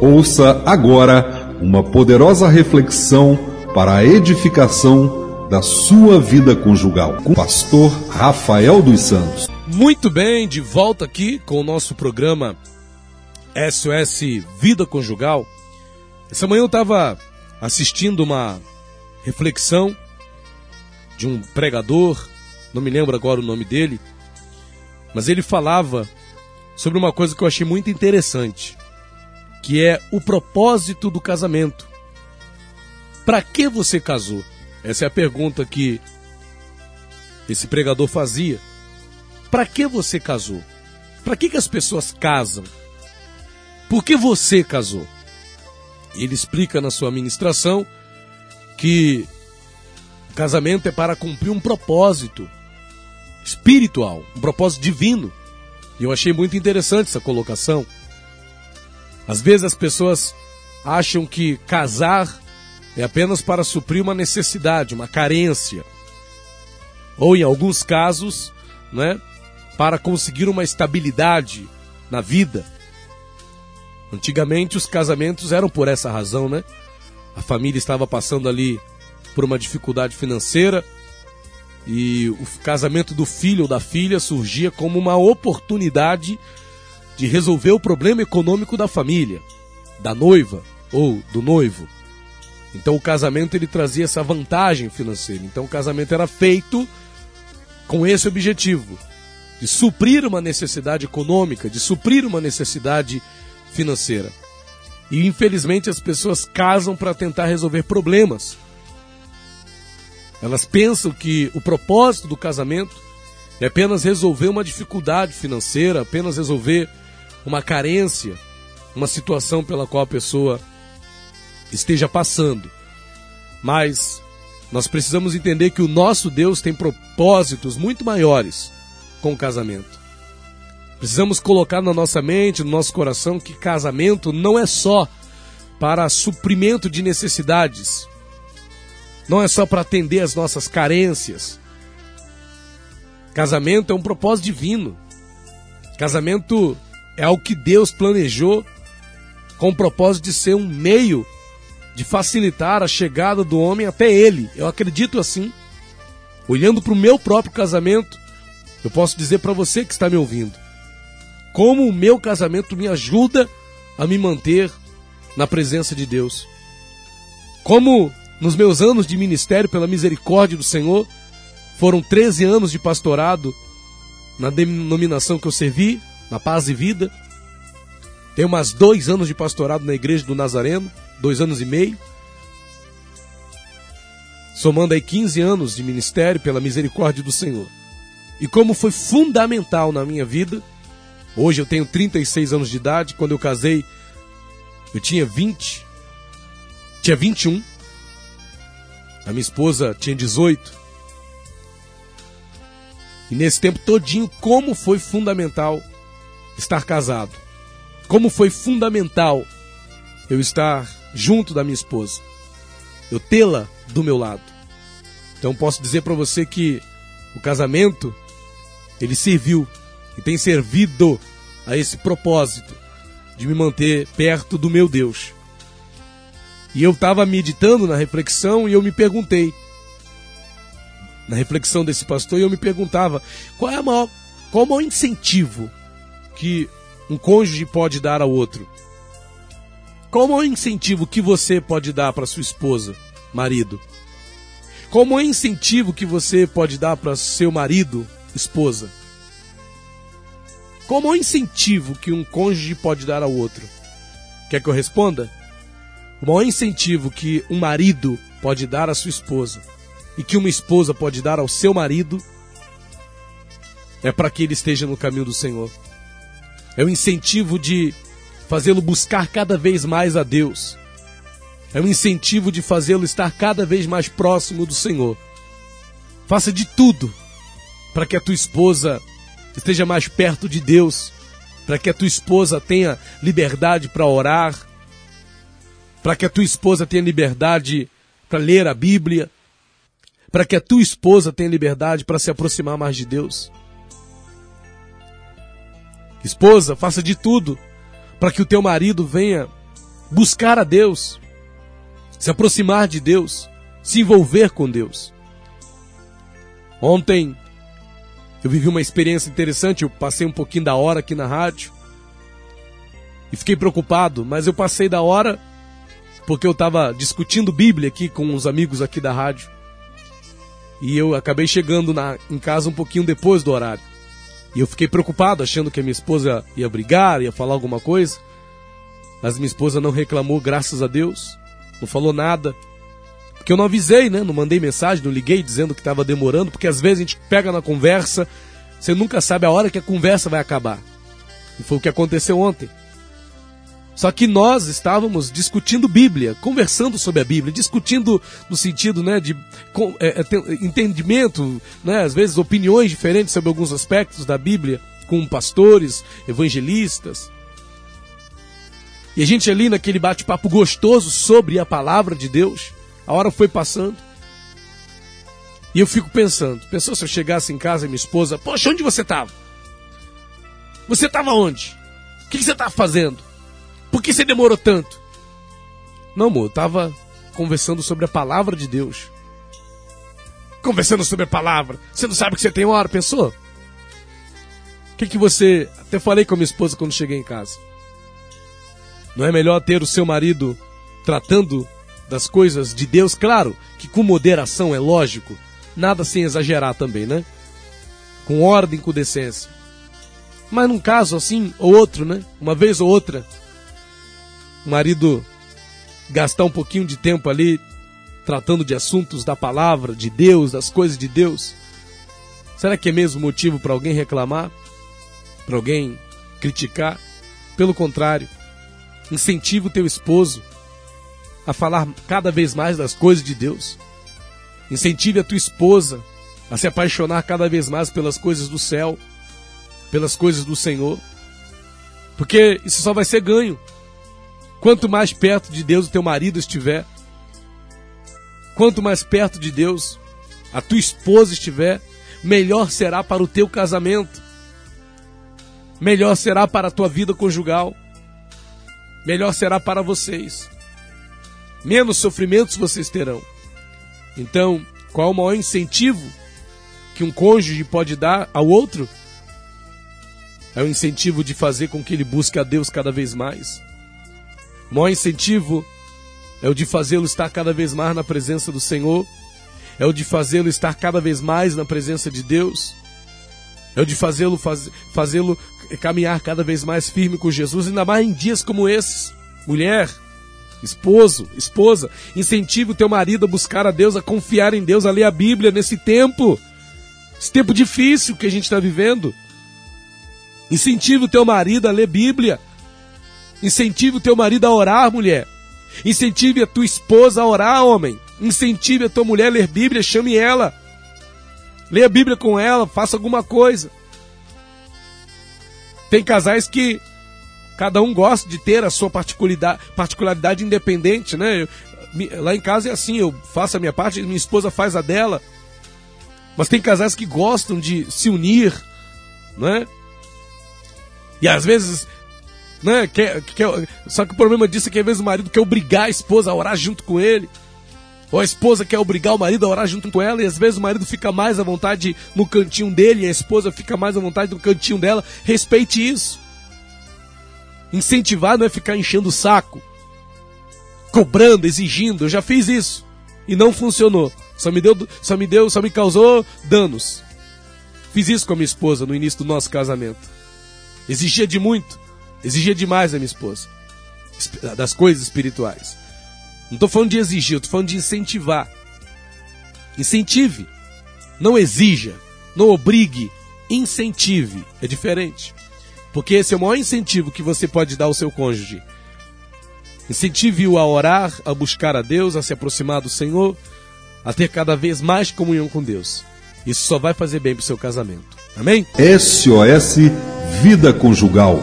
Ouça agora uma poderosa reflexão para a edificação da sua vida conjugal com o pastor Rafael dos Santos. Muito bem, de volta aqui com o nosso programa SOS Vida Conjugal. Essa manhã eu estava assistindo uma reflexão de um pregador, não me lembro agora o nome dele, mas ele falava sobre uma coisa que eu achei muito interessante, que é o propósito do casamento. Para que você casou? Essa é a pergunta que esse pregador fazia. Para que você casou? Para que, que as pessoas casam? Por que você casou? Ele explica na sua ministração que casamento é para cumprir um propósito espiritual, um propósito divino. E eu achei muito interessante essa colocação. Às vezes as pessoas acham que casar é apenas para suprir uma necessidade, uma carência. Ou em alguns casos, né, para conseguir uma estabilidade na vida. Antigamente os casamentos eram por essa razão, né? A família estava passando ali por uma dificuldade financeira e o casamento do filho ou da filha surgia como uma oportunidade de resolver o problema econômico da família, da noiva ou do noivo. Então o casamento ele trazia essa vantagem financeira. Então o casamento era feito com esse objetivo, de suprir uma necessidade econômica, de suprir uma necessidade financeira. E infelizmente as pessoas casam para tentar resolver problemas. Elas pensam que o propósito do casamento é apenas resolver uma dificuldade financeira, apenas resolver uma carência, uma situação pela qual a pessoa esteja passando. Mas nós precisamos entender que o nosso Deus tem propósitos muito maiores com o casamento. Precisamos colocar na nossa mente, no nosso coração, que casamento não é só para suprimento de necessidades, não é só para atender as nossas carências. Casamento é um propósito divino. Casamento é algo que Deus planejou com o propósito de ser um meio de facilitar a chegada do homem até ele. Eu acredito assim. Olhando para o meu próprio casamento, eu posso dizer para você que está me ouvindo como o meu casamento me ajuda a me manter na presença de Deus. Como nos meus anos de ministério, pela misericórdia do Senhor, foram 13 anos de pastorado na denominação que eu servi, na Paz e Vida. Tenho mais dois anos de pastorado na Igreja do Nazareno, dois anos e meio. Somando aí 15 anos de ministério pela misericórdia do Senhor. E como foi fundamental na minha vida Hoje eu tenho 36 anos de idade. Quando eu casei, eu tinha 20. Tinha 21. A minha esposa tinha 18. E nesse tempo todinho, como foi fundamental estar casado. Como foi fundamental eu estar junto da minha esposa. Eu tê-la do meu lado. Então posso dizer para você que o casamento ele serviu e tem servido a esse propósito de me manter perto do meu Deus. E eu estava meditando na reflexão e eu me perguntei, na reflexão desse pastor, e eu me perguntava qual é o maior, qual é o maior incentivo que um cônjuge pode dar ao outro? Qual é o incentivo que você pode dar para sua esposa, marido? Qual é o incentivo que você pode dar para seu marido, esposa? Qual o maior incentivo que um cônjuge pode dar ao outro? Quer que eu responda? O maior incentivo que um marido pode dar à sua esposa e que uma esposa pode dar ao seu marido é para que ele esteja no caminho do Senhor. É o incentivo de fazê-lo buscar cada vez mais a Deus. É o incentivo de fazê-lo estar cada vez mais próximo do Senhor. Faça de tudo para que a tua esposa esteja mais perto de Deus, para que a tua esposa tenha liberdade para orar, para que a tua esposa tenha liberdade para ler a Bíblia, para que a tua esposa tenha liberdade para se aproximar mais de Deus. Esposa, faça de tudo para que o teu marido venha buscar a Deus, se aproximar de Deus, se envolver com Deus. Ontem eu vivi uma experiência interessante, eu passei um pouquinho da hora aqui na rádio e fiquei preocupado, mas eu passei da hora porque eu estava discutindo Bíblia aqui com uns amigos aqui da rádio. E eu acabei chegando na, em casa um pouquinho depois do horário. E eu fiquei preocupado, achando que a minha esposa ia brigar, ia falar alguma coisa. Mas minha esposa não reclamou, graças a Deus. Não falou nada. Porque eu não avisei, né? Não mandei mensagem, não liguei dizendo que estava demorando, porque às vezes a gente pega na conversa, você nunca sabe a hora que a conversa vai acabar. E foi o que aconteceu ontem. Só que nós estávamos discutindo Bíblia, conversando sobre a Bíblia, discutindo no sentido né, de é, é entendimento, né, às vezes opiniões diferentes sobre alguns aspectos da Bíblia, com pastores, evangelistas. E a gente ali naquele bate-papo gostoso sobre a palavra de Deus, a hora foi passando. E eu fico pensando, pensou se eu chegasse em casa e minha esposa, poxa, onde você estava? Você estava onde? O que você estava fazendo? Que você demorou tanto? Não, amor, eu estava conversando sobre a palavra de Deus. Conversando sobre a palavra. Você não sabe que você tem hora, pensou? O que, que você. Até falei com a minha esposa quando cheguei em casa. Não é melhor ter o seu marido tratando das coisas de Deus, claro, que com moderação é lógico, nada sem exagerar também, né? Com ordem, com decência. Mas num caso assim ou outro, né? Uma vez ou outra, marido gastar um pouquinho de tempo ali tratando de assuntos da palavra, de Deus, das coisas de Deus. Será que é mesmo motivo para alguém reclamar? Para alguém criticar? Pelo contrário, incentive o teu esposo a falar cada vez mais das coisas de Deus. Incentive a tua esposa a se apaixonar cada vez mais pelas coisas do céu, pelas coisas do Senhor. Porque isso só vai ser ganho. Quanto mais perto de Deus o teu marido estiver, quanto mais perto de Deus a tua esposa estiver, melhor será para o teu casamento, melhor será para a tua vida conjugal, melhor será para vocês menos sofrimentos vocês terão. Então, qual o maior incentivo que um cônjuge pode dar ao outro? É o incentivo de fazer com que ele busque a Deus cada vez mais. O maior incentivo é o de fazê-lo estar cada vez mais na presença do Senhor, é o de fazê-lo estar cada vez mais na presença de Deus, é o de fazê-lo faz, fazê-lo caminhar cada vez mais firme com Jesus, ainda mais em dias como esses. Mulher, esposo, esposa, incentive o teu marido a buscar a Deus, a confiar em Deus, a ler a Bíblia nesse tempo, esse tempo difícil que a gente está vivendo. Incentive o teu marido a ler Bíblia. Incentive o teu marido a orar, mulher. Incentive a tua esposa a orar, homem. Incentive a tua mulher a ler Bíblia, chame ela. Leia a Bíblia com ela, faça alguma coisa. Tem casais que Cada um gosta de ter a sua particularidade, particularidade independente, né? Eu, lá em casa é assim, eu faço a minha parte, minha esposa faz a dela. Mas tem casais que gostam de se unir, né? E às vezes, né? Quer, quer, só que o problema disso é que às vezes o marido quer obrigar a esposa a orar junto com ele. Ou a esposa quer obrigar o marido a orar junto com ela, e às vezes o marido fica mais à vontade no cantinho dele, e a esposa fica mais à vontade no cantinho dela. Respeite isso. Incentivar não é ficar enchendo o saco, cobrando, exigindo. Eu já fiz isso e não funcionou. Só me deu, só me deu, só me causou danos. Fiz isso com a minha esposa no início do nosso casamento. Exigia de muito, exigia demais da minha esposa, das coisas espirituais. Não estou falando de exigir, estou falando de incentivar. Incentive, não exija, não obrigue, incentive. É diferente. Porque esse é o maior incentivo que você pode dar ao seu cônjuge. Incentive-o a orar, a buscar a Deus, a se aproximar do Senhor, a ter cada vez mais comunhão com Deus. Isso só vai fazer bem para o seu casamento. Amém? SOS Vida Conjugal.